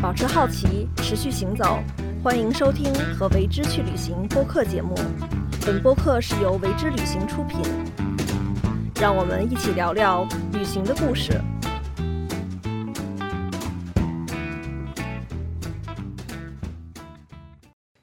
保持好奇，持续行走。欢迎收听和为之去旅行播客节目。本播客是由为之旅行出品。让我们一起聊聊旅行的故事。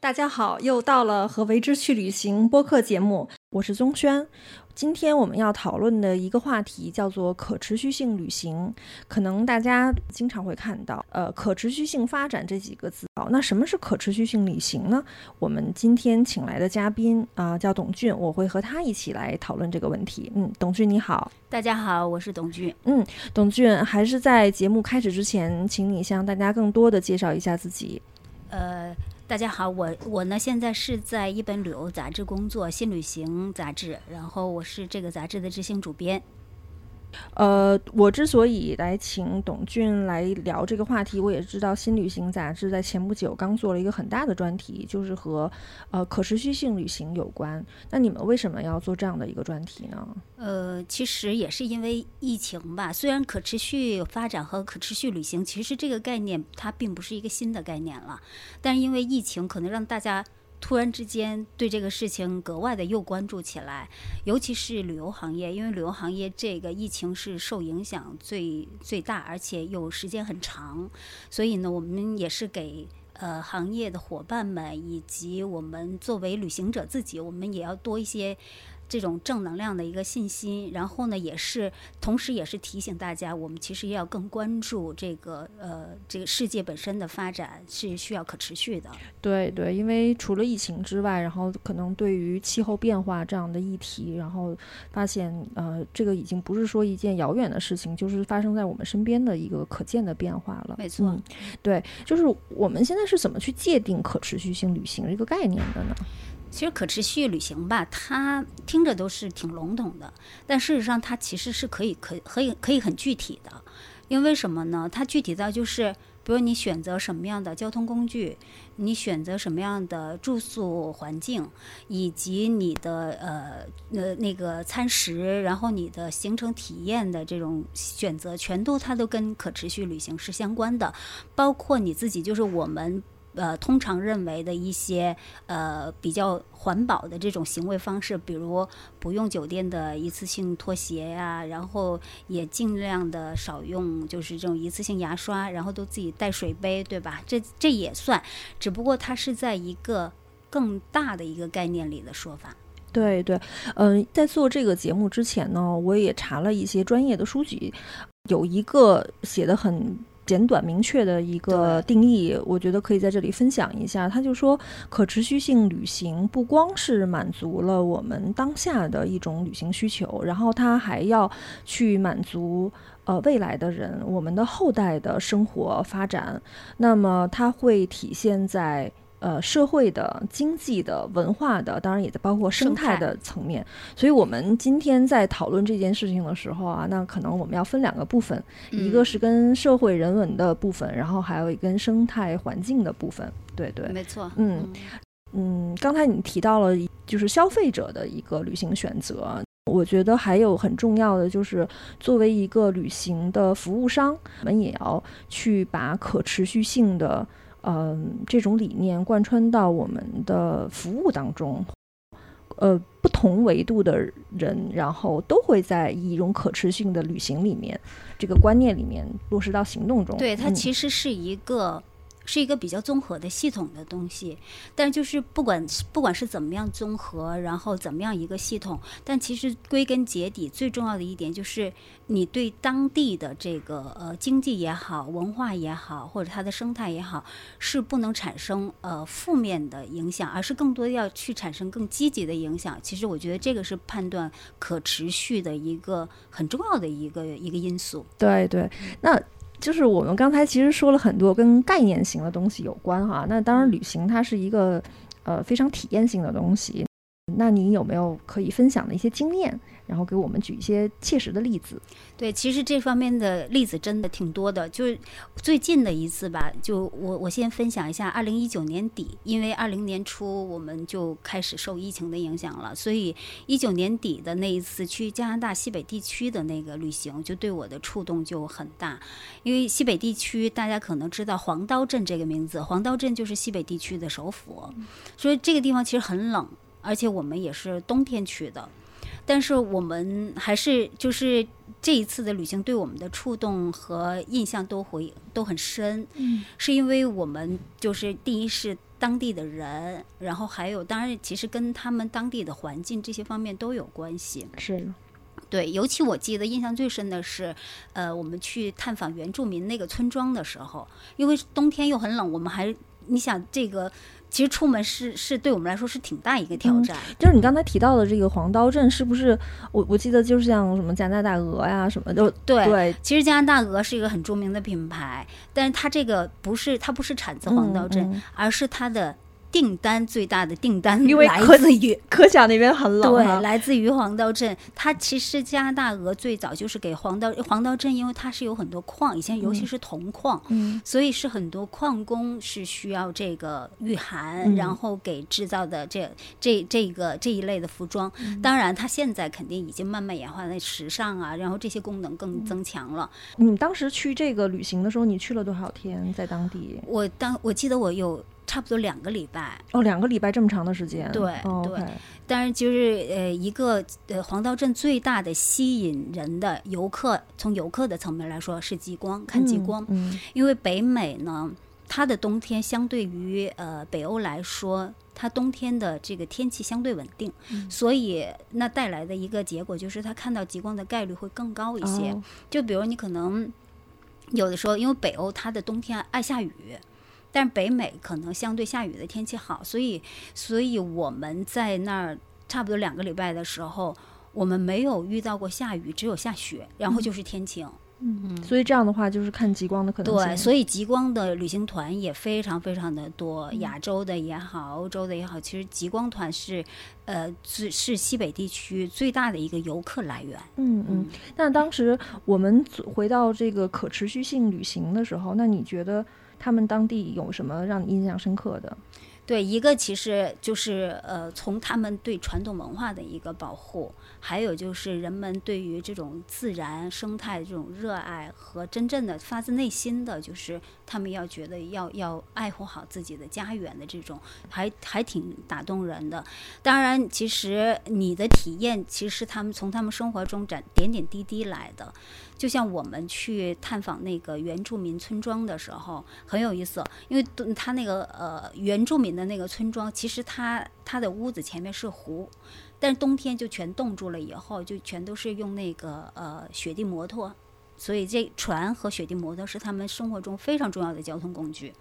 大家好，又到了和为之去旅行播客节目，我是宗轩。今天我们要讨论的一个话题叫做可持续性旅行。可能大家经常会看到，呃，可持续性发展这几个字。好，那什么是可持续性旅行呢？我们今天请来的嘉宾啊，叫董俊，我会和他一起来讨论这个问题。嗯，董俊你好，大家好，我是董俊。嗯，董俊，还是在节目开始之前，请你向大家更多的介绍一下自己。呃。大家好，我我呢现在是在一本旅游杂志工作，《新旅行》杂志，然后我是这个杂志的执行主编。呃，我之所以来请董俊来聊这个话题，我也知道《新旅行》杂志在前不久刚做了一个很大的专题，就是和呃可持续性旅行有关。那你们为什么要做这样的一个专题呢？呃，其实也是因为疫情吧。虽然可持续发展和可持续旅行，其实这个概念它并不是一个新的概念了，但是因为疫情，可能让大家。突然之间对这个事情格外的又关注起来，尤其是旅游行业，因为旅游行业这个疫情是受影响最最大，而且又时间很长，所以呢，我们也是给呃行业的伙伴们以及我们作为旅行者自己，我们也要多一些。这种正能量的一个信心，然后呢，也是同时也是提醒大家，我们其实要更关注这个呃，这个世界本身的发展是需要可持续的。对对，因为除了疫情之外，然后可能对于气候变化这样的议题，然后发现呃，这个已经不是说一件遥远的事情，就是发生在我们身边的一个可见的变化了。没错，对，就是我们现在是怎么去界定可持续性旅行这个概念的呢？其实可持续旅行吧，它听着都是挺笼统的，但事实上它其实是可以可可以可以很具体的，因为什么呢？它具体到就是，比如你选择什么样的交通工具，你选择什么样的住宿环境，以及你的呃呃那个餐食，然后你的行程体验的这种选择，全都它都跟可持续旅行是相关的，包括你自己，就是我们。呃，通常认为的一些呃比较环保的这种行为方式，比如不用酒店的一次性拖鞋呀，然后也尽量的少用就是这种一次性牙刷，然后都自己带水杯，对吧？这这也算，只不过它是在一个更大的一个概念里的说法。对对，嗯，在做这个节目之前呢，我也查了一些专业的书籍，有一个写的很。简短明确的一个定义，我觉得可以在这里分享一下。他就说，可持续性旅行不光是满足了我们当下的一种旅行需求，然后它还要去满足呃未来的人，我们的后代的生活发展。那么它会体现在。呃，社会的、经济的、文化的，当然也在包括生态的层面。所以，我们今天在讨论这件事情的时候啊，那可能我们要分两个部分，一个是跟社会人文的部分，然后还有一跟生态环境的部分。对对，没错。嗯嗯，刚才你提到了就是消费者的一个旅行选择，我觉得还有很重要的就是作为一个旅行的服务商，我们也要去把可持续性的。嗯，这种理念贯穿到我们的服务当中，呃，不同维度的人，然后都会在一种可持续的旅行里面，这个观念里面落实到行动中。对，它其实是一个。是一个比较综合的系统的东西，但就是不管不管是怎么样综合，然后怎么样一个系统，但其实归根结底最重要的一点就是你对当地的这个呃经济也好、文化也好，或者它的生态也好，是不能产生呃负面的影响，而是更多要去产生更积极的影响。其实我觉得这个是判断可持续的一个很重要的一个一个因素。对对，那。就是我们刚才其实说了很多跟概念型的东西有关哈，那当然旅行它是一个呃非常体验性的东西。那你有没有可以分享的一些经验？然后给我们举一些切实的例子。对，其实这方面的例子真的挺多的。就是最近的一次吧，就我我先分享一下，二零一九年底，因为二零年初我们就开始受疫情的影响了，所以一九年底的那一次去加拿大西北地区的那个旅行，就对我的触动就很大。因为西北地区大家可能知道黄刀镇这个名字，黄刀镇就是西北地区的首府，所以这个地方其实很冷，而且我们也是冬天去的。但是我们还是就是这一次的旅行对我们的触动和印象都会都很深，嗯，是因为我们就是第一是当地的人，然后还有当然其实跟他们当地的环境这些方面都有关系。是，对，尤其我记得印象最深的是，呃，我们去探访原住民那个村庄的时候，因为冬天又很冷，我们还你想这个。其实出门是是对我们来说是挺大一个挑战。就是你刚才提到的这个黄刀镇，是不是我我记得就是像什么加拿大鹅呀什么的？对对，其实加拿大鹅是一个很著名的品牌，但是它这个不是它不是产自黄刀镇，而是它的。订单最大的订单，因为来自于可想那边很冷，对，来自于黄刀镇。它其实加拿大鹅最早就是给黄刀黄刀镇，因为它是有很多矿，以前尤其是铜矿，嗯，所以是很多矿工是需要这个御寒，然后给制造的这这这个这一类的服装。当然，它现在肯定已经慢慢演化在时尚啊，然后这些功能更增强了。你当时去这个旅行的时候，你去了多少天在当地？我当我记得我有。差不多两个礼拜哦，两个礼拜这么长的时间，对对。但是就是呃，一个呃，黄道镇最大的吸引人的游客，从游客的层面来说是极光，看极光。嗯，因为北美呢，它的冬天相对于呃北欧来说，它冬天的这个天气相对稳定，所以那带来的一个结果就是它看到极光的概率会更高一些。就比如你可能有的时候，因为北欧它的冬天爱下雨。但北美可能相对下雨的天气好，所以，所以我们在那儿差不多两个礼拜的时候，我们没有遇到过下雨，只有下雪，然后就是天晴。嗯嗯，所以这样的话就是看极光的可能性对，所以极光的旅行团也非常非常的多，亚洲的也好，欧洲的也好，其实极光团是，呃，是是西北地区最大的一个游客来源。嗯嗯。那当时我们回到这个可持续性旅行的时候，那你觉得？他们当地有什么让你印象深刻的？对，一个其实就是呃，从他们对传统文化的一个保护，还有就是人们对于这种自然生态这种热爱和真正的发自内心的，就是他们要觉得要要爱护好自己的家园的这种，还还挺打动人的。当然，其实你的体验其实他们从他们生活中展点点滴滴来的。就像我们去探访那个原住民村庄的时候，很有意思，因为他那个呃原住民的那个村庄，其实他他的屋子前面是湖，但是冬天就全冻住了，以后就全都是用那个呃雪地摩托，所以这船和雪地摩托是他们生活中非常重要的交通工具。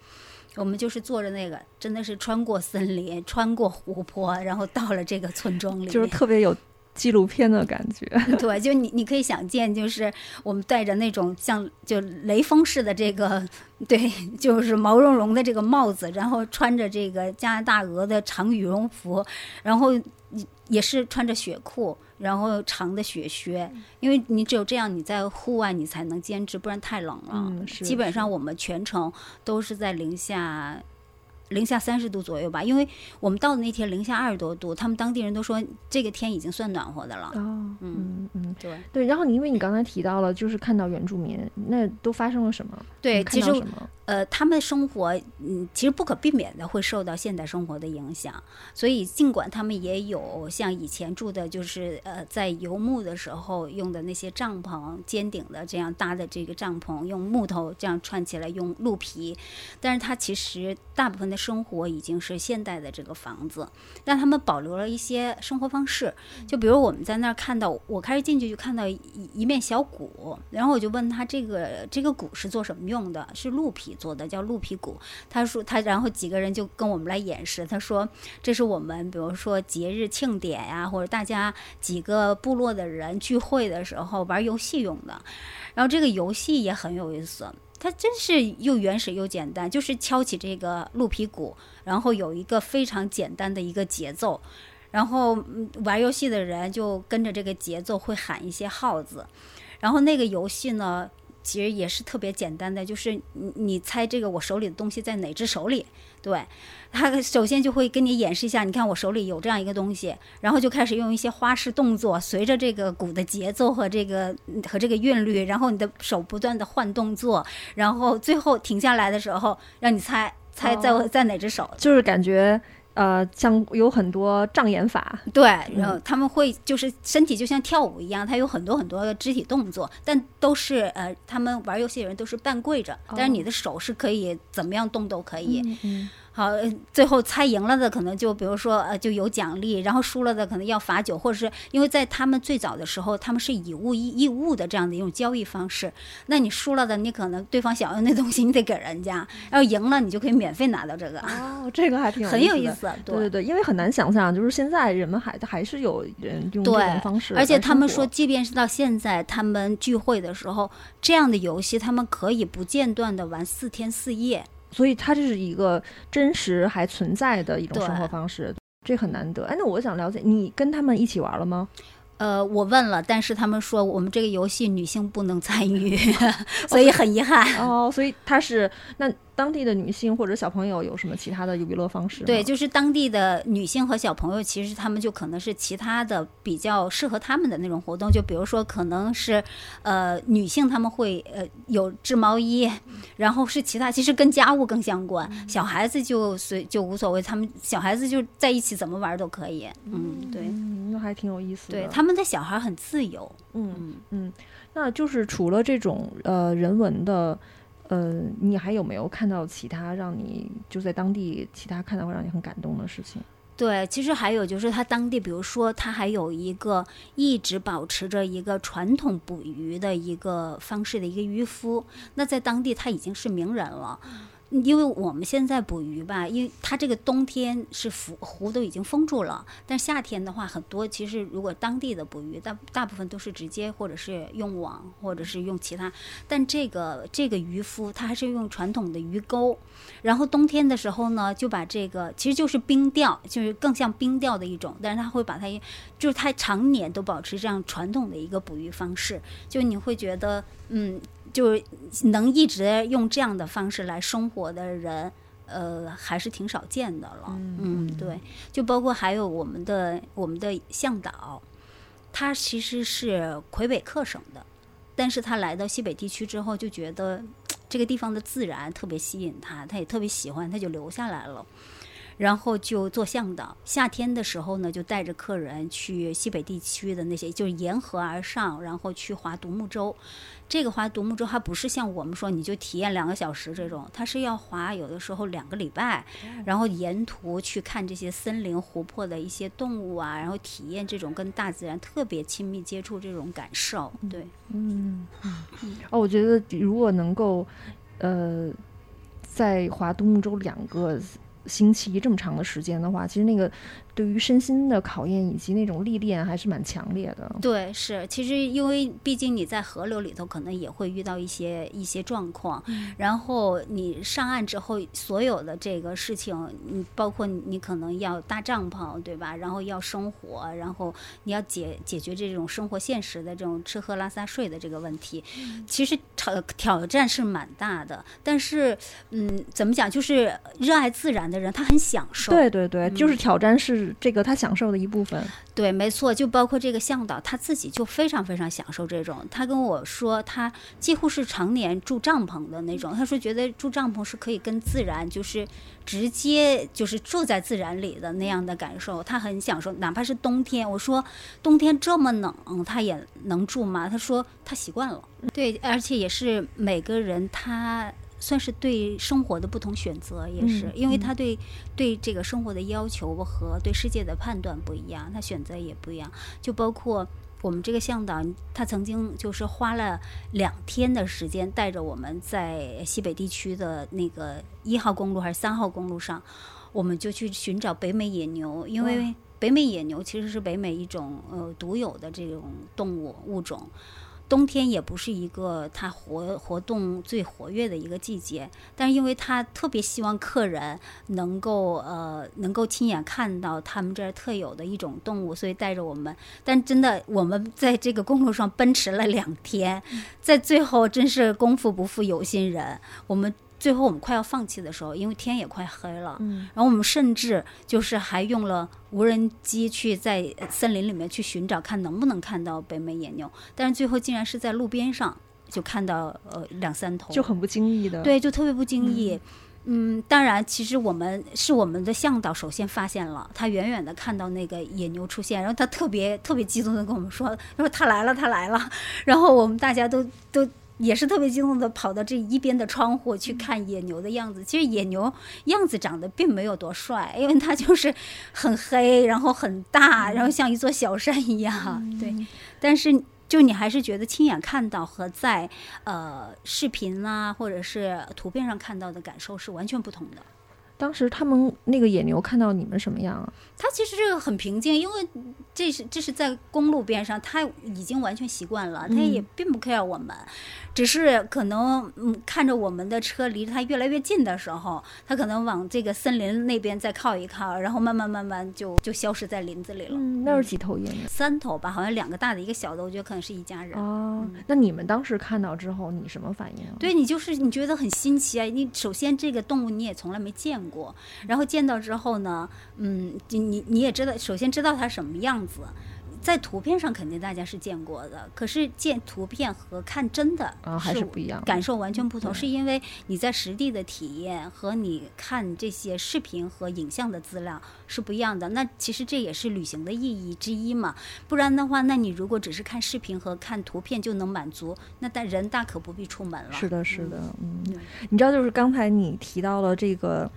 我们就是坐着那个，真的是穿过森林，穿过湖泊，然后到了这个村庄里，就是特别有。纪录片的感觉，对，就你你可以想见，就是我们戴着那种像就雷锋式的这个，对，就是毛茸茸的这个帽子，然后穿着这个加拿大鹅的长羽绒服，然后也是穿着雪裤，然后长的雪靴，因为你只有这样，你在户外你才能坚持，不然太冷了。嗯，基本上我们全程都是在零下。零下三十度左右吧，因为我们到的那天零下二十多度，他们当地人都说这个天已经算暖和的了。哦，嗯嗯，对对。然后你因为你刚才提到了，就是看到原住民，那都发生了什么？对，其实什么？呃，他们生活，嗯，其实不可避免的会受到现代生活的影响。所以，尽管他们也有像以前住的，就是呃，在游牧的时候用的那些帐篷，尖顶的这样搭的这个帐篷，用木头这样串起来，用鹿皮。但是，它其实大部分的生活已经是现代的这个房子，让他们保留了一些生活方式。就比如我们在那儿看到，我开始进去就看到一一面小鼓，然后我就问他这个这个鼓是做什么用的？是鹿皮。做的叫鹿皮鼓，他说他，然后几个人就跟我们来演示。他说这是我们，比如说节日庆典呀，或者大家几个部落的人聚会的时候玩游戏用的。然后这个游戏也很有意思，它真是又原始又简单，就是敲起这个鹿皮鼓，然后有一个非常简单的一个节奏。然后玩游戏的人就跟着这个节奏会喊一些号子，然后那个游戏呢，其实也是特别简单的，就是你你猜这个我手里的东西在哪只手里，对，他首先就会跟你演示一下，你看我手里有这样一个东西，然后就开始用一些花式动作，随着这个鼓的节奏和这个和这个韵律，然后你的手不断的换动作，然后最后停下来的时候，让你猜猜在我在哪只手，就是感觉呃，像有很多障眼法，对，然后他们会就是身体就像跳舞一样，他有很多很多的肢体动作，但都是呃，他们玩游戏的人都是半跪着，但是你的手是可以怎么样动都可以。嗯好，呃最后猜赢了的可能就比如说呃就有奖励，然后输了的可能要罚酒，或者是因为在他们最早的时候，他们是以物易易物的这样的一种交易方式。那你输了的，你可能对方想要那东西，你得给人家；然后赢了，你就可以免费拿到这个，哦，这个还挺很有意意思。对对对，因为很难想象，就是现在人们还还是有人用这种方式而且他们说，即便是到现在，他们聚会的时候，这样的游戏他们可以不间断的玩四天四夜。所以它这是一个真实还存在的一种生活方式，这很难得。哎，那我想了解，你跟他们一起玩了吗？呃，我问了，但是他们说我们这个游戏女性不能参与，所以很遗憾。哦，所以他是那当地的女性或者小朋友有什么其他的娱乐方式？对，就是当地的女性和小朋友，其实他们就可能是其他的比较适合他们的那种活动，就比如说可能是呃女性他们会呃有织毛衣，然后是其他其实跟家务更相关，小孩子就随就无所谓，他们小孩子就在一起怎么玩都可以，嗯，对。嗯，那还挺有意思的。对，他们的小孩很自由，嗯嗯，嗯，那就是除了这种呃人文的。呃，你还有没有看到其他让你就在当地其他看到会让你很感动的事情？对，其实还有就是他当地，比如说他还有一个一直保持着一个传统捕鱼的一个方式的一个渔夫，那在当地他已经是名人了。因为我们现在捕鱼吧，因为它这个冬天是湖湖都已经封住了，但夏天的话，很多其实如果当地的捕鱼，大大部分都是直接或者是用网，或者是用其他。但这个这个渔夫他还是用传统的鱼钩，然后冬天的时候呢，就把这个其实就是冰钓，就是更像冰钓的一种，但是他会把它，就是他常年都保持这样传统的一个捕鱼方式，就你会觉得，嗯，就是能一直用这样的方式来生活的人。呃，还是挺少见的了，嗯，对，就包括还有我们的我们的向导，他其实是魁北克省的，但是他来到西北地区之后，就觉得这个地方的自然特别吸引他，他也特别喜欢，他就留下来了。然后就做向导，夏天的时候呢，就带着客人去西北地区的那些，就是沿河而上，然后去划独木舟。这个划独木舟，它不是像我们说你就体验两个小时这种，它是要划有的时候两个礼拜，然后沿途去看这些森林、湖泊的一些动物啊，然后体验这种跟大自然特别亲密接触这种感受。对，嗯，哦，我觉得如果能够，呃，在划独木舟两个星期这么长的时间的话，其实那个对于身心的考验以及那种历练还是蛮强烈的。对，是，其实因为毕竟你在河流里头，可能也会遇到一些一些状况，然后你上岸之后，所有的这个事情，你包括你可能要搭帐篷，对吧？然后要生火，然后你要解解决这种生活现实的这种吃喝拉撒睡的这个问题，其实挑挑战是蛮大的。但是，嗯，怎么讲，就是热爱自然的人，他很享受。对对对，就是挑战是这个他享受的一部分。对，没错，就包括这个向导他自己就非常非常享受这种。他跟我说，他几乎是常年住帐篷的那种。他说，觉得住帐篷是可以跟自然，就是直接就是住在自然里的那样的感受。他很享受，哪怕是冬天。我说，冬天这么冷，他也能住吗？他说，他习惯了。对，而且也是每个人他。算是对生活的不同选择，也是、嗯因为他对、对这个生活的要求和对世界的判断不一样，他选择也不一样。就包括我们这个向导，他曾经就是花了两天的时间，带着我们在西北地区的那个一号公路还是三号公路上，我们就去寻找北美野牛，因为北美野牛其实是北美一种呃独有的这种动物物种。冬天也不是一个它活活动最活跃的一个季节，但是因为他特别希望客人能够呃能够亲眼看到他们这儿特有的一种动物，所以带着我们。但真的我们在这个公路上奔驰了两天，在最后真是功夫不负有心人，我们。最后我们快要放弃的时候，因为天也快黑了，嗯，然后我们甚至就是还用了无人机去在森林里面去寻找，看能不能看到北美野牛，但是最后竟然是在路边上就看到呃两三头，就很不经意的，对，就特别不经意。嗯，当然，其实我们是我们的向导首先发现了，他远远的看到那个野牛出现，然后他特别特别激动的跟我们说，他说他来了，他来了，然后我们大家都都。也是特别激动的跑到这一边的窗户去看野牛的样子。其实野牛样子长得并没有多帅，因为它就是很黑，然后很大，然后像一座小山一样。对，但是就你还是觉得亲眼看到和在呃视频啊或者是图片上看到的感受是完全不同的。当时他们那个野牛看到你们什么样啊？它其实是很平静，因为这是这是在公路边上，它已经完全习惯了，它也并不 care 我们。只是可能，嗯，看着我们的车离它越来越近的时候，它可能往这个森林那边再靠一靠，然后慢慢慢慢就就消失在林子里了。嗯，那是几头野牛？三头吧，好像两个大的，一个小的，我觉得可能是一家人。哦，那你们当时看到之后，你什么反应？对你就是你觉得很新奇啊！你首先这个动物你也从来没见过，然后见到之后呢，嗯，你你也知道，首先知道它什么样子。在图片上肯定大家是见过的，可是见图片和看真的啊还是不一样，感受完全不同。是因为你在实地的体验和你看这些视频和影像的资料是不一样的。那其实这也是旅行的意义之一嘛。不然的话，那你如果只是看视频和看图片就能满足，那但人大可不必出门了。是的，是的，嗯，你知道，就是刚才你提到了这个，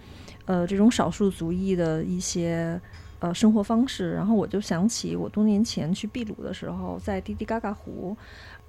呃，这种少数族裔的一些。呃，生活方式，然后我就想起我多年前去秘鲁的时候，在滴滴嘎嘎湖，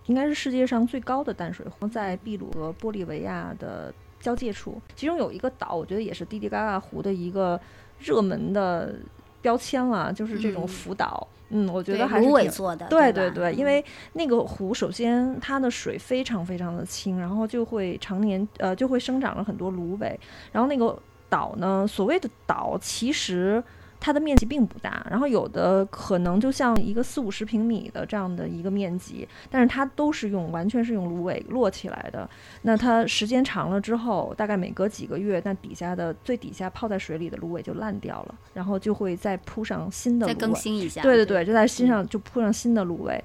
应该是世界上最高的淡水湖，在秘鲁和玻利维亚的交界处，其中有一个岛，我觉得也是滴滴嘎嘎湖的一个热门的标签了，就是这种浮岛。嗯，我觉得还是芦苇做的。对对对，因为那个湖首先它的水非常非常的清，然后就会常年呃就会生长了很多芦苇，然后那个岛呢，所谓的岛其实。它的面积并不大，然后有的可能就像一个四五十平米的这样的一个面积，但是它都是用完全是用芦苇摞起来的。那它时间长了之后，大概每隔几个月，那底下的最底下泡在水里的芦苇就烂掉了，然后就会再铺上新的。再更新一下。对对对，就在新上就铺上新的芦苇。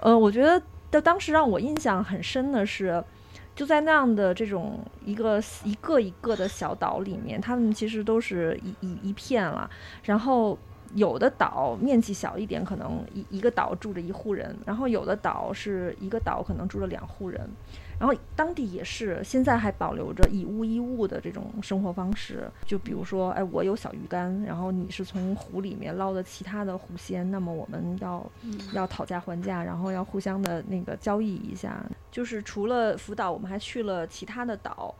呃，我觉得的当时让我印象很深的是。就在那样的这种一个一个一个的小岛里面，他们其实都是一一一片了。然后有的岛面积小一点，可能一一个岛住着一户人；然后有的岛是一个岛可能住了两户人。然后当地也是，现在还保留着以物易物的这种生活方式。就比如说，哎，我有小鱼干，然后你是从湖里面捞的其他的湖鲜，那么我们要要讨价还价，然后要互相的那个交易一下。就是除了福岛，我们还去了其他的岛。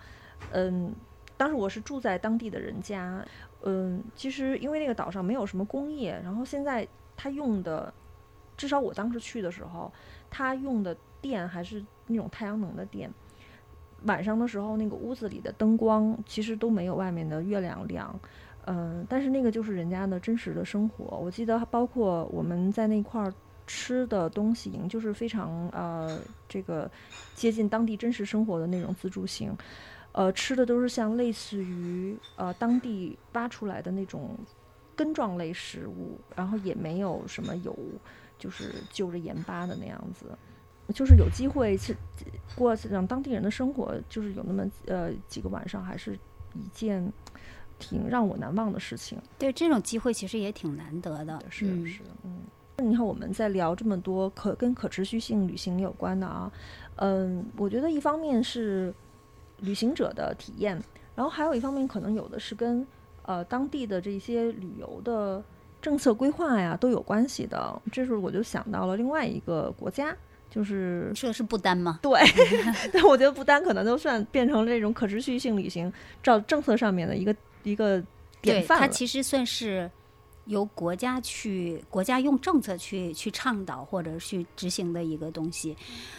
嗯，当时我是住在当地的人家。嗯，其实因为那个岛上没有什么工业，然后现在他用的，至少我当时去的时候，他用的电还是。那种太阳能的电，晚上的时候那个屋子里的灯光其实都没有外面的月亮亮，嗯，但是那个就是人家的真实的生活。我记得包括我们在那块儿吃的东西，就是非常呃这个接近当地真实生活的那种自助型，呃，吃的都是像类似于呃当地挖出来的那种根状类食物，然后也没有什么油，就是就着盐巴的那样子。就是有机会去过让当地人的生活，就是有那么呃几个晚上，还是一件挺让我难忘的事情。对，这种机会其实也挺难得的。是是，嗯。你看我们在聊这么多可跟可持续性旅行有关的啊，嗯，我觉得一方面是旅行者的体验，然后还有一方面可能有的是跟呃当地的这些旅游的政策规划呀都有关系的。这时候我就想到了另外一个国家。就是说的是不丹吗？对，但我觉得不丹可能都算变成这种可持续性旅行照政策上面的一个一个典范它其实算是由国家去国家用政策去去倡导或者去执行的一个东西，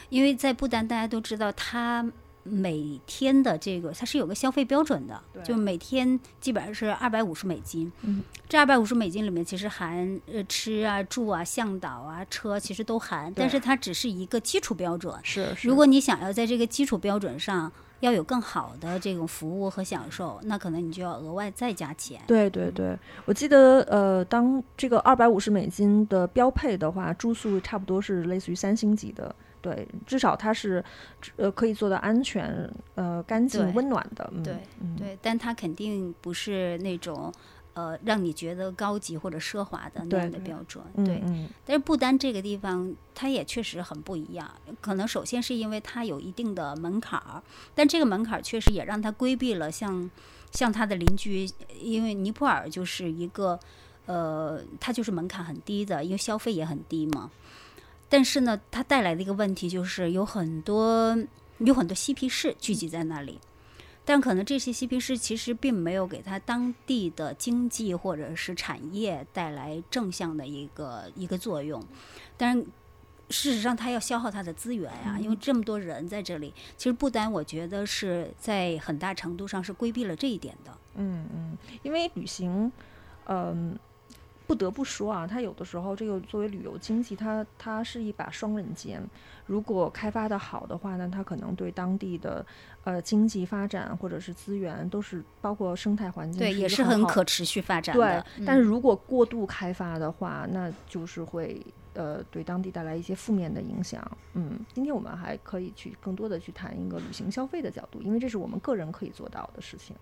因为在不丹大家都知道它。每天的这个它是有个消费标准的，就每天基本上是二百五十美金。嗯，这二百五十美金里面其实含呃吃啊、住啊、向导啊、车，其实都含，但是它只是一个基础标准。是，如果你想要在这个基础标准上要有更好的这种服务和享受，那可能你就要额外再加钱。对对对，我记得呃，当这个二百五十美金的标配的话，住宿差不多是类似于三星级的。对，至少它是，呃，可以做到安全、呃，干净、温暖的。对对，但它肯定不是那种，呃，让你觉得高级或者奢华的那样的标准。对，但是不丹这个地方，它也确实很不一样。可能首先是因为它有一定的门槛儿，但这个门槛儿确实也让它规避了像像它的邻居，因为尼泊尔就是一个，呃，它就是门槛很低的，因为消费也很低嘛。但是呢，它带来的一个问题就是有很多有很多嬉皮士聚集在那里，但可能这些嬉皮士其实并没有给他当地的经济或者是产业带来正向的一个一个作用。但是事实上，他要消耗他的资源呀，因为这么多人在这里。其实不丹，我觉得是在很大程度上是规避了这一点的。嗯嗯，因为旅行，嗯。不得不说啊，它有的时候这个作为旅游经济，它它是一把双刃剑。如果开发的好的话呢，它可能对当地的呃经济发展或者是资源都是包括生态环境对也是很可持续发展的。对，但是如果过度开发的话，那就是会呃对当地带来一些负面的影响。嗯，今天我们还可以去更多的去谈一个旅行消费的角度，因为这是我们个人可以做到的事情。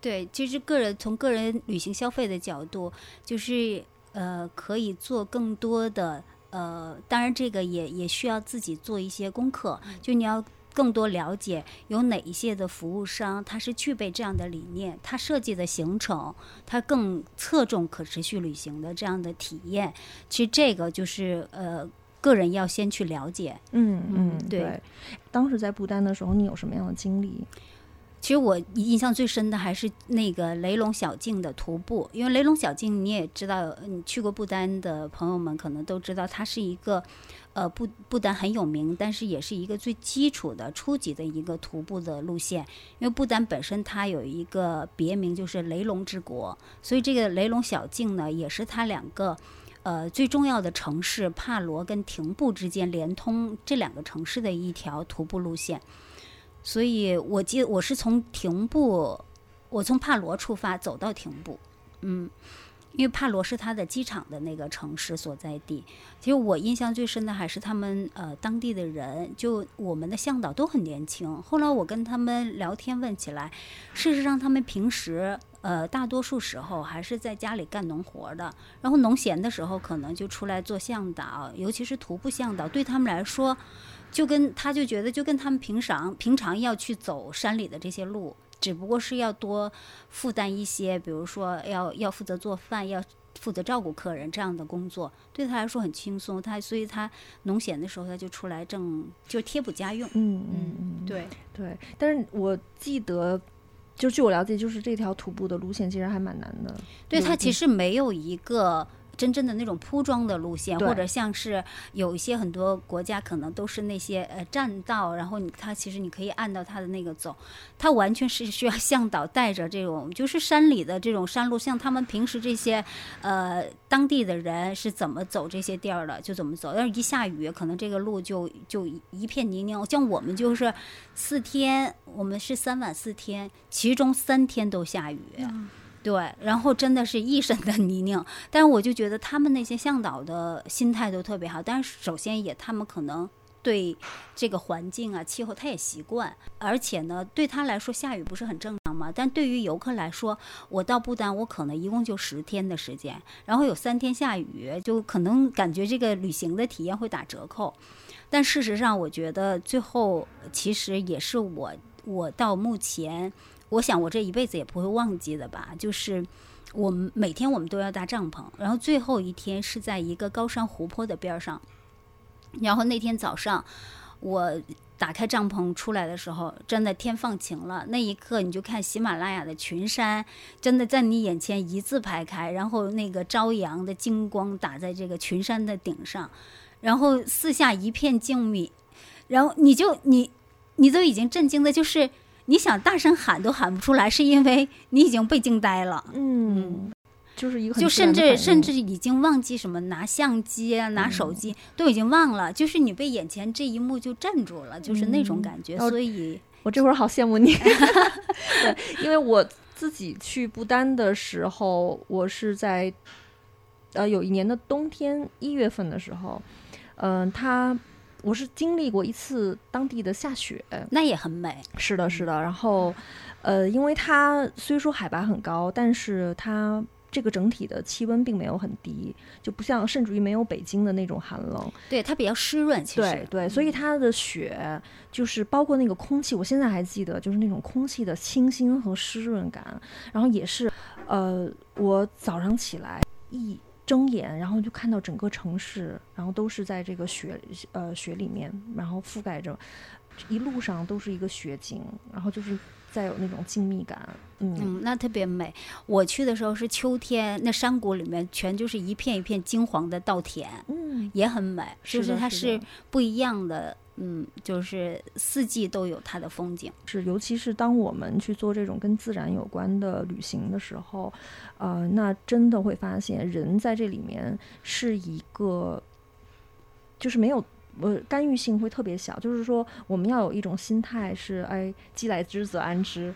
对，其实个人从个人旅行消费的角度，就是呃，可以做更多的呃，当然这个也也需要自己做一些功课，就你要更多了解有哪一些的服务商，他是具备这样的理念，他设计的行程，他更侧重可持续旅行的这样的体验。其实这个就是呃，个人要先去了解。嗯嗯，对。当时在不丹的时候，你有什么样的经历？其实我印象最深的还是那个雷龙小径的徒步，因为雷龙小径你也知道，你去过不丹的朋友们可能都知道，它是一个，呃，不不丹很有名，但是也是一个最基础的初级的一个徒步的路线。因为不丹本身它有一个别名就是雷龙之国，所以这个雷龙小径呢，也是它两个，呃，最重要的城市帕罗跟廷布之间连通这两个城市的一条徒步路线。所以，我记得我是从廷布，我从帕罗出发走到廷布，嗯，因为帕罗是他的机场的那个城市所在地。其实我印象最深的还是他们呃当地的人，就我们的向导都很年轻。后来我跟他们聊天问起来，事实上他们平时呃大多数时候还是在家里干农活的，然后农闲的时候可能就出来做向导，尤其是徒步向导，对他们来说。就跟他就觉得，就跟他们平常平常要去走山里的这些路，只不过是要多负担一些，比如说要要负责做饭，要负责照顾客人这样的工作，对他来说很轻松。他所以他农闲的时候他就出来挣，就贴补家用。嗯嗯嗯，对对。但是我记得，就据我了解，就是这条徒步的路线其实还蛮难的。对，它其实没有一个。真正的那种铺装的路线，或者像是有一些很多国家可能都是那些呃栈道，然后你它其实你可以按照它的那个走，它完全是需要向导带着这种就是山里的这种山路，像他们平时这些 呃当地的人是怎么走这些地儿的就怎么走，要是一下雨，可能这个路就就一片泥泞。像我们就是四天，我们是三晚四天，其中三天都下雨。对，然后真的是一身的泥泞，但是我就觉得他们那些向导的心态都特别好。但是首先也他们可能对这个环境啊、气候他也习惯，而且呢，对他来说下雨不是很正常吗？但对于游客来说，我到不丹我可能一共就十天的时间，然后有三天下雨，就可能感觉这个旅行的体验会打折扣。但事实上，我觉得最后其实也是我我到目前。我想，我这一辈子也不会忘记的吧。就是我们每天我们都要搭帐篷，然后最后一天是在一个高山湖泊的边上。然后那天早上，我打开帐篷出来的时候，真的天放晴了，那一刻你就看喜马拉雅的群山，真的在你眼前一字排开，然后那个朝阳的金光打在这个群山的顶上，然后四下一片静谧，然后你就你你都已经震惊的，就是你想大声喊都喊不出来，是因为你已经被惊呆了。嗯，就是一个很就甚至甚至已经忘记什么拿相机啊、拿手机，都已经忘了，就是你被眼前这一幕就镇住了，就是那种感觉。哦所以，我这会儿好羡慕你，对，因为我自己去不丹的时候，我是在呃有一年的冬天一月份的时候，嗯、它我是经历过一次当地的下雪，那也很美。是的，是的，然后呃，因为它虽说海拔很高，但是它。这个整体的气温并没有很低，就不像甚至于没有北京的那种寒冷。对，它比较湿润，其实对对，所以它的雪就是包括那个空气，我现在还记得，就是那种空气的清新和湿润感。然后也是，呃，我早上起来一睁眼，然后就看到整个城市，然后都是在这个雪呃雪里面，然后覆盖着，一路上都是一个雪景，然后就是再有那种静谧感。嗯嗯，那特别美。我去的时候是秋天，那山谷里面全就是一片一片金黄的稻田，嗯，也很美。就是它是的是的是不一样的，嗯，就是四季都有它的风景。是，尤其是当我们去做这种跟自然有关的旅行的时候，呃，那真的会发现人在这里面是一个，就是没有。呃，干预性会特别小，就是说，我们要有一种心态是，哎，既来之则安之，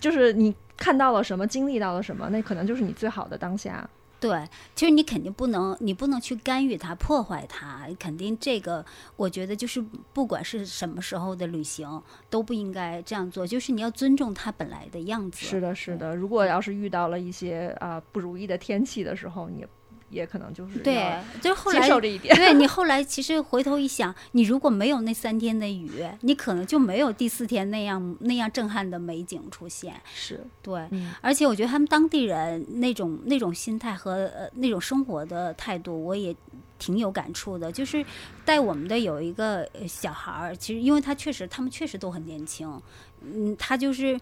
就是你看到了什么，经历到了什么，那可能就是你最好的当下。对，其实你肯定不能，你不能去干预它、破坏它，肯定这个，我觉得就是不管是什么时候的旅行，都不应该这样做，就是你要尊重它本来的样子。是的，是的。如果要是遇到了一些啊、不如意的天气的时候，你也也可能就是对，就是后接来受这一点。对你后来其实回头一想，你如果没有那三天的雨，你可能就没有第四天那样那样震撼的美景出现。是，对，嗯，而且我觉得他们当地人那种那种心态和呃那种生活的态度，我也挺有感触的。就是带我们的有一个呃小孩儿，其实因为他确实他们确实都很年轻，嗯，他就是。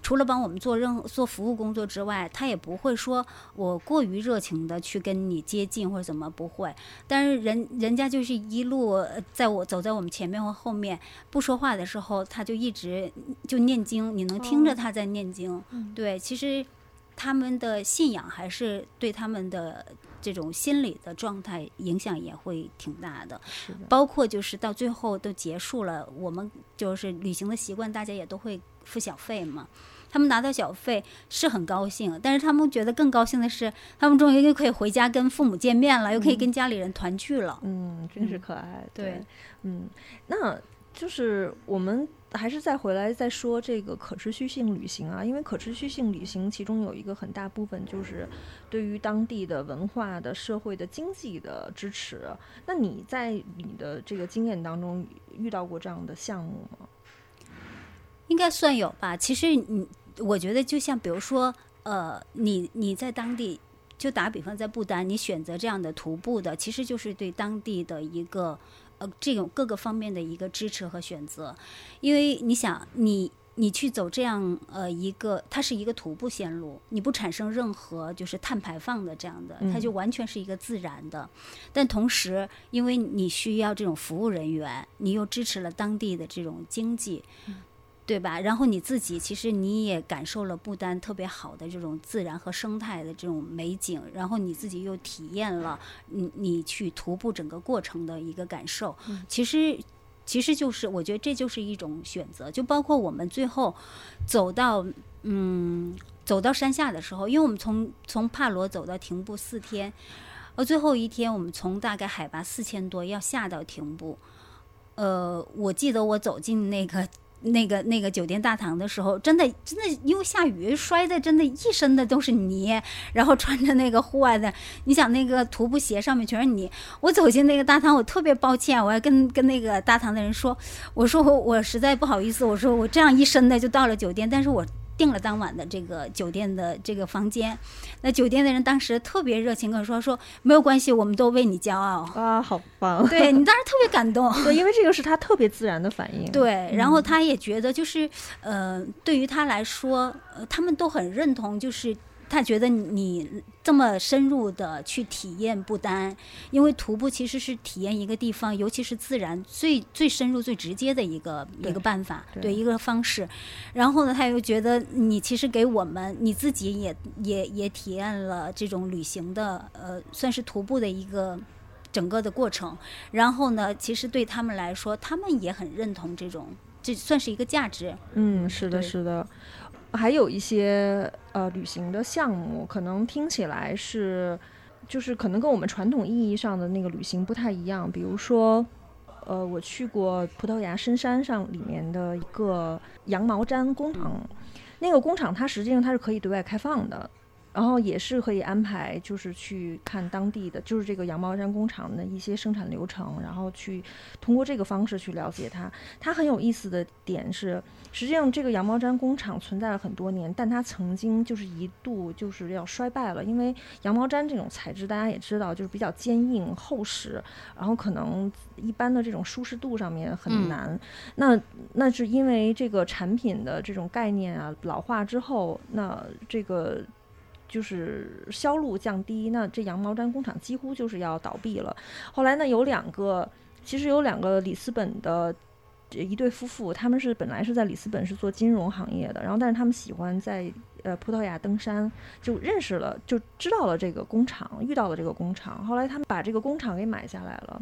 除了帮我们做任何做服务工作之外，他也不会说我过于热情的去跟你接近或者怎么不会。但是人人家就是一路呃在我走在我们前面或后面不说话的时候，他就一直就念经，你能听着哦他在念经。嗯对，其实他们的信仰还是对他们的这种心理的状态影响也会挺大的。包括就是到最后都结束了，我们就是旅行的习惯，大家也都会付小费嘛。他们拿到小费是很高兴，但是他们觉得更高兴的是，他们终于又可以回家跟父母见面了，又可以跟家里人团聚了。嗯，真是嗯可爱。对，嗯，那就是我们还是再回来再说这个可持续性旅行啊，因为可持续性旅行其中有一个很大部分就是对于当地的文化的、社会的、经济的支持。那你在你的这个经验当中遇到过这样的项目吗？应该算有吧。其实你，我觉得就像比如说，呃，你你在当地，就打比方在不丹，你选择这样的徒步的，其实就是对当地的一个呃这种各个方面的一个支持和选择。因为你想，你你去走这样呃一个，它是一个徒步线路，你不产生任何就是碳排放的这样的，它嗯就完全是一个自然的。但同时，因为你需要这种服务人员，你又支持了当地的这种经济。对吧？然后你自己其实你也感受了不丹特别好的这种自然和生态的这种美景，然后你自己又体验了你你去徒步整个过程的一个感受。其实其实就是我觉得这就是一种选择，就包括我们最后走到嗯走到山下的时候，因为我们从从帕罗走到廷布四天，呃最后一天我们从大概海拔四千多要下到廷布，呃我记得我走进那个。那个那个酒店大堂的时候，真的真的因为下雨摔的真的一身的都是泥，然后穿着那个户外的，你想那个徒步鞋上面全是泥。我走进那个大堂，我特别抱歉，我还跟跟那个大堂的人说，我说我我实在不好意思，我说我这样一身的就到了酒店，但是我订了当晚的这个酒店的这个房间。那酒店的人当时特别热情跟我说说没有关系，我们都为你骄傲。啊，好棒！对你当时特别感动。对，因为这个是他特别自然的反应。对，然后他也觉得就是呃，对于他来说，呃，他们都很认同，就是。他觉得你这么深入的去体验不丹，因为徒步其实是体验一个地方，尤其是自然最最深入、最直接的一个一个办法，对一个方式。然后呢，他又觉得你其实给我们你自己也也也体验了这种旅行的，呃，算是徒步的一个整个的过程。然后呢，其实对他们来说，他们也很认同这种，这算是一个价值。嗯，是的，是的。还有一些呃旅行的项目，可能听起来是，就是可能跟我们传统意义上的那个旅行不太一样。比如说，呃，我去过葡萄牙深山上里面的一个羊毛毡工厂，那个工厂它实际上它是可以对外开放的。然后也是可以安排，就是去看当地的，就是这个羊毛毡工厂的一些生产流程，然后去通过这个方式去了解它。它很有意思的点是，实际上这个羊毛毡工厂存在了很多年，但它曾经就是一度就是要衰败了，因为羊毛毡这种材质大家也知道，就是比较坚硬厚实，然后可能一般的这种舒适度上面很难。那那是因为这个产品的这种概念啊老化之后，那这个。就是销路降低，那这羊毛毡工厂几乎就是要倒闭了。后来呢，有两个，其实有两个里斯本的一对夫妇，他们是本来是在里斯本是做金融行业的，然后但是他们喜欢在呃葡萄牙登山，就认识了，就知道了这个工厂，遇到了这个工厂。后来他们把这个工厂给买下来了。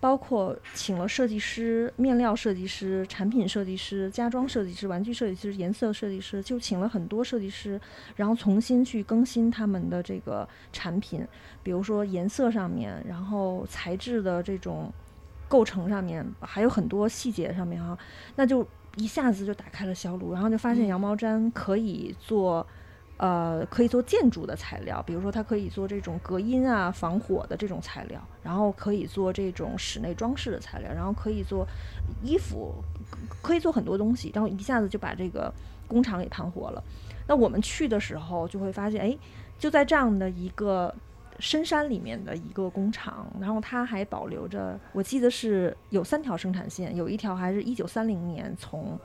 包括请了设计师、面料设计师、产品设计师、家装设计师、玩具设计师、颜色设计师，就请了很多设计师，然后重新去更新他们的这个产品，比如说颜色上面，然后材质的这种构成上面，还有很多细节上面哈，那就一下子就打开了销路，然后就发现羊毛毡可以做。呃，可以做建筑的材料，比如说它可以做这种隔音啊、防火的这种材料，然后可以做这种室内装饰的材料，然后可以做衣服，可以做很多东西，然后一下子就把这个工厂给盘活了。那我们去的时候就会发现，哎，就在这样的一个深山里面的一个工厂，然后它还保留着，我记得是有三条生产线，有一条还是一九三零年从。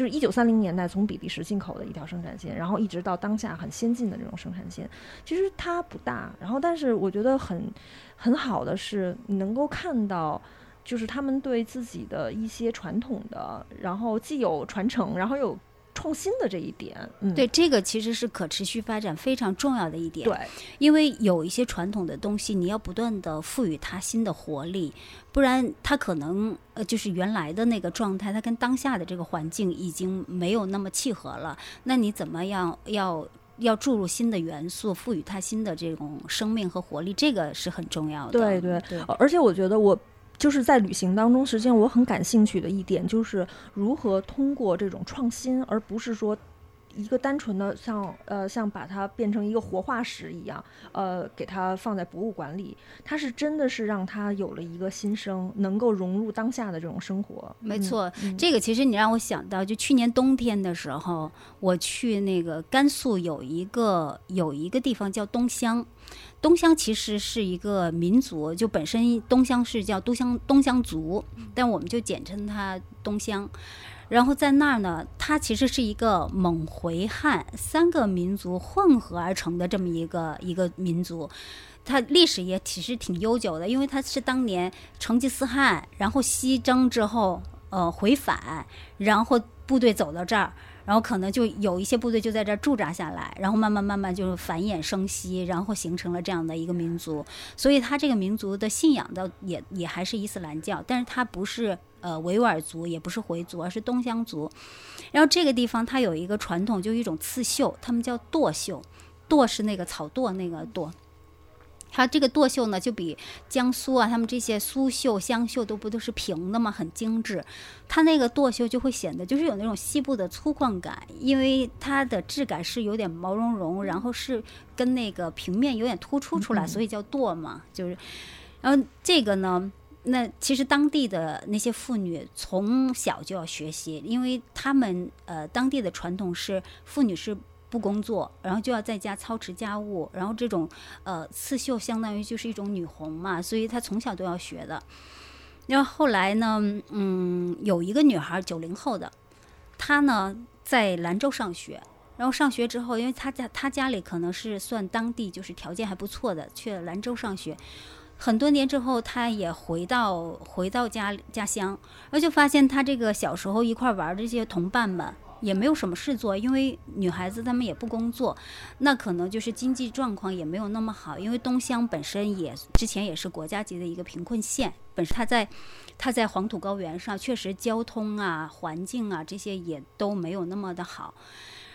就是一九三零年代从比利时进口的一条生产线，然后一直到当下很先进的这种生产线，其实它不大，然后但是我觉得很很好的是，你能够看到，就是他们对自己的一些传统的，然后既有传承，然后有。创新的这一点，嗯，对，这个其实是可持续发展非常重要的一点。对，因为有一些传统的东西，你要不断的赋予它新的活力，不然它可能呃就是原来的那个状态，它跟当下的这个环境已经没有那么契合了。那你怎么样要要注入新的元素，赋予它新的这种生命和活力，这个是很重要的。对对对，而且我觉得我。就是在旅行当中，实际上我很感兴趣的一点，就是如何通过这种创新，而不是说一个单纯的像呃像把它变成一个活化石一样，呃给它放在博物馆里，它是真的是让它有了一个新生，能够融入当下的这种生活。没错，这个其实你让我想到，就去年冬天的时候，我去那个甘肃有一个有一个地方叫东乡。东乡其实是一个民族，就本身东乡是叫东乡东乡族，但我们就简称它东乡。然后在那儿呢，它其实是一个蒙回汉三个民族混合而成的这么一个一个民族，它历史也其实挺悠久的，因为它是当年成吉思汗然后西征之后，呃回返，然后部队走到这儿。然后可能就有一些部队就在这驻扎下来，然后慢慢慢慢就是繁衍生息，然后形成了这样的一个民族。所以他这个民族的信仰的也也还是伊斯兰教，但是它不是呃维吾尔族，也不是回族，而是东乡族。然后这个地方它有一个传统，就一种刺绣，他们叫垛绣，垛是那个草垛那个垛。它这个剁绣呢，就比江苏啊，他们这些苏绣、湘绣都不都是平的嘛，很精致。它那个剁绣就会显得就是有那种西部的粗犷感，因为它的质感是有点毛茸茸，然后是跟那个平面有点突出出来，所以叫剁嘛。就是，然后这个呢，那其实当地的那些妇女从小就要学习，因为他们呃当地的传统是妇女是不工作，然后就要在家操持家务，然后这种呃刺绣相当于就是一种女红嘛，所以她从小都要学的。然后后来呢，嗯，有一个女孩九零后的，她呢在兰州上学，然后上学之后，因为她家她家里可能是算当地就是条件还不错的，去了兰州上学。很多年之后，他也回到回到家家乡，然后就发现他这个小时候一块玩的这些同伴们也没有什么事做，因为女孩子她们也不工作，那可能就是经济状况也没有那么好，因为东乡本身也之前也是国家级的一个贫困县，本身他在他在黄土高原上，确实交通啊、环境啊这些也都没有那么的好，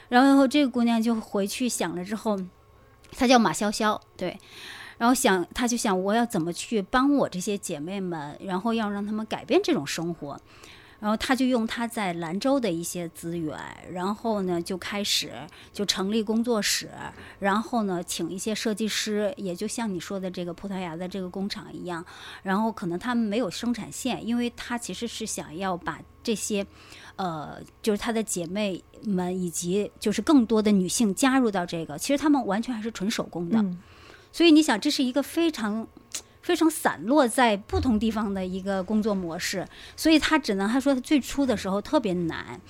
然后这个姑娘就回去想了之后，她叫马潇潇，对。然后想，他就想我要怎么去帮我这些姐妹们，然后要让他们改变这种生活。然后他就用他在兰州的一些资源，然后呢就开始就成立工作室，然后呢请一些设计师，也就像你说的这个葡萄牙的这个工厂一样。然后可能他们没有生产线，因为他其实是想要把这些，呃，就是他的姐妹们以及就是更多的女性加入到这个，其实他们完全还是纯手工的。所以你想，这是一个非常非常散落在不同地方的一个工作模式，所以他只能他说他最初的时候特别难，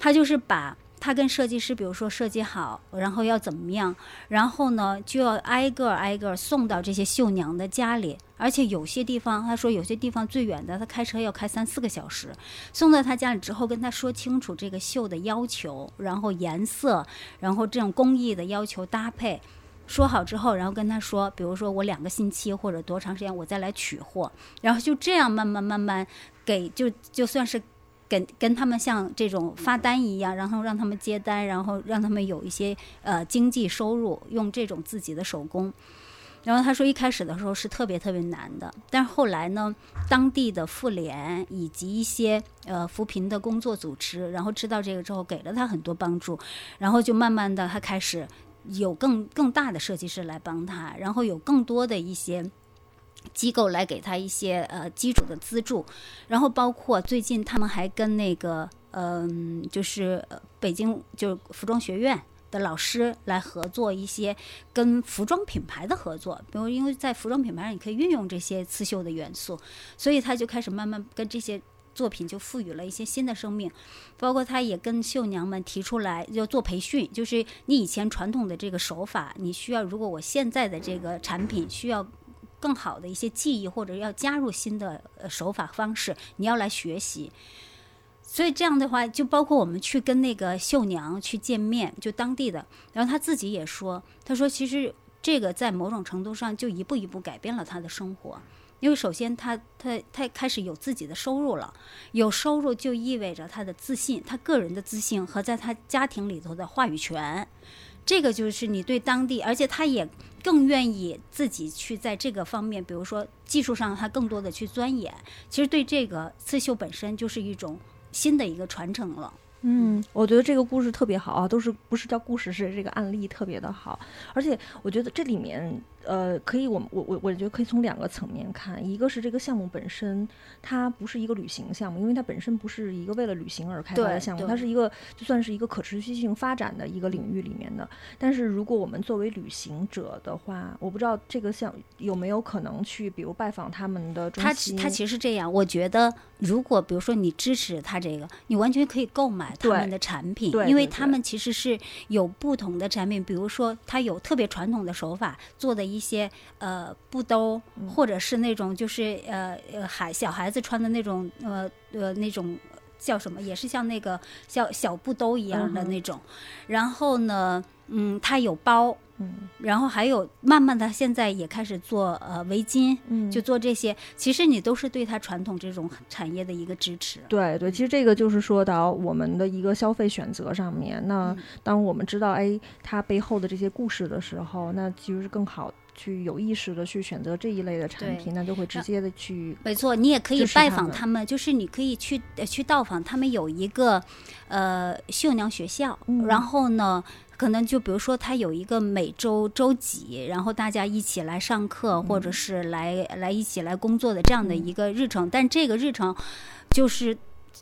他就是把他跟设计师，比如说设计好，然后要怎么样，然后呢就要挨个挨个送到这些绣娘的家里，而且有些地方他说有些地方最远的他开车要开三四个小时，送到他家里之后跟他说清楚这个绣的要求，然后颜色，然后这种工艺的要求搭配。说好之后，然后跟他说，比如说我两个星期或者多长时间我再来取货，然后就这样慢慢慢慢给就就算是跟跟他们像这种发单一样，然后让他们接单，然后让他们有一些呃经济收入，用这种自己的手工。然后他说一开始的时候是特别特别难的，但是后来呢，当地的妇联以及一些呃扶贫的工作组织，然后知道这个之后给了他很多帮助，然后就慢慢的他开始。有更更大的设计师来帮他，然后有更多的一些机构来给他一些呃基础的资助，然后包括最近他们还跟那个嗯，就是北京就是服装学院的老师来合作一些跟服装品牌的合作，比如因为在服装品牌上你可以运用这些刺绣的元素，所以他就开始慢慢跟这些。作品就赋予了一些新的生命，包括他也跟绣娘们提出来要做培训，就是你以前传统的这个手法，你需要如果我现在的这个产品需要更好的一些技艺，或者要加入新的手法方式，你要来学习。所以这样的话，就包括我们去跟那个绣娘去见面，就当地的，然后他自己也说，他说其实这个在某种程度上就一步一步改变了他的生活。因为首先，他他他开始有自己的收入了，有收入就意味着他的自信，他个人的自信和在他家庭里头的话语权，这个就是你对当地，而且他也更愿意自己去在这个方面，比如说技术上，他更多的去钻研。其实对这个刺绣本身就是一种新的一个传承了。嗯，我觉得这个故事特别好啊，都是不是叫故事，是这个案例特别的好，而且我觉得这里面。呃，可以，我我我我觉得可以从两个层面看，一个是这个项目本身，它不是一个旅行项目，因为它本身不是一个为了旅行而开发的项目，它是一个就算是一个可持续性发展的一个领域里面的。但是如果我们作为旅行者的话，我不知道这个项有没有可能去，比如拜访他们的中心。他他其实这样，我觉得如果比如说你支持他这个，你完全可以购买他们的产品，因为他们其实是有不同的产品，比如说他有特别传统的手法做的。一些呃布兜，或者是那种就是呃呃孩小孩子穿的那种呃呃那种叫什么，也是像那个小小布兜一样的那种。然后呢，嗯，它有包，嗯，然后还有慢慢的现在也开始做呃围巾，嗯，就做这些。其实你都是对它传统这种产业的一个支持。对对，其实这个就是说到我们的一个消费选择上面。那当我们知道哎它背后的这些故事的时候，那其实是更好。去有意识的去选择这一类的产品，那就会直接的去。没错，你也可以拜访他们，就是你可以去去到访他们有一个呃绣娘学校，然后呢可能就比如说他有一个每周周几，然后大家一起来上课，或者是来来一起来工作的这样的一个日程，但这个日程就是。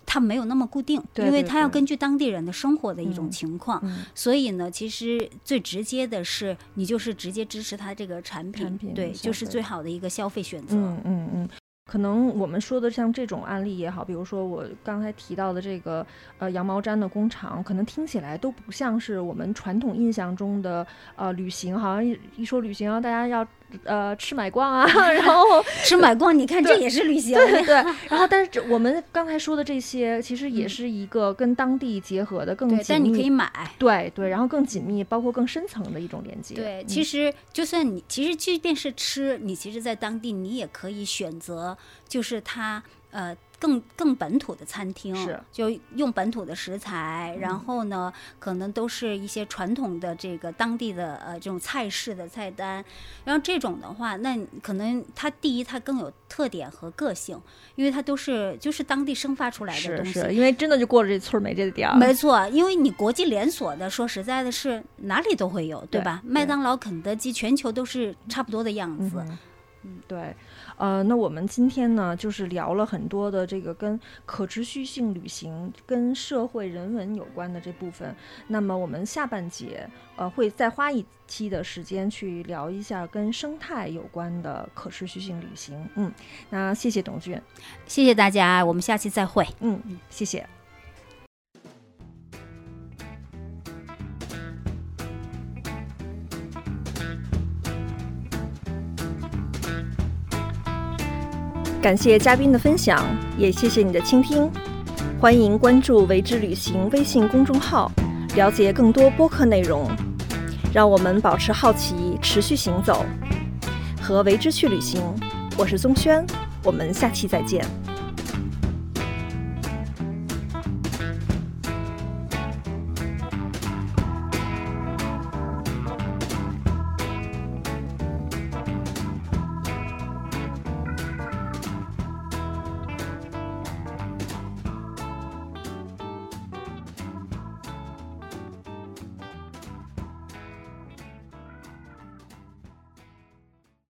它没有那么固定，对因为它要根据当地人的生活的一种嗯情况，嗯。所以呢，其实最直接的是你就是直接支持它这个产品，产品对，就是最好的一个消费选择。嗯嗯嗯，可能我们说的像这种案例也好，比如说我刚才提到的这个呃羊毛毡的工厂，可能听起来都不像是我们传统印象中的呃旅行，好像一一说旅行，大家要呃吃买逛啊，然后 吃买逛，你看这也是旅行。对对 对，然后但是这我们刚才说的这些，其实也嗯是一个跟当地结合的更紧对密，但你可以买。对对，然后更紧密，包括更深层的一种连接。对，嗯其实就算你，其实即便是吃，你其实，在当地你也可以选择，就是它呃更更本土的餐厅，是就用本土的食材，嗯然后呢，可能都是一些传统的这个当地的呃这种菜式的菜单，然后这种的话，那可能它第一它更有特点和个性，因为它都是就是当地生发出来的东西，是，因为真的就过了这村儿没这个店儿。没错，因为你国际连锁的，说实在的是哪里都会有，对对吧？对麦当劳、肯德基，全球都是差不多的样子。嗯，对，呃，那我们今天呢，就是聊了很多的这个跟可持续性旅行、跟社会人文有关的这部分。那么我们下半节，呃，会再花一期的时间去聊一下跟生态有关的可持续性旅行。嗯，那谢谢董俊，谢谢大家，我们下期再会。嗯，谢谢。感谢嘉宾的分享，也谢谢你的倾听。欢迎关注“为之旅行”微信公众号，了解更多播客内容。让我们保持好奇，持续行走，和为之去旅行。我是宗轩，我们下期再见。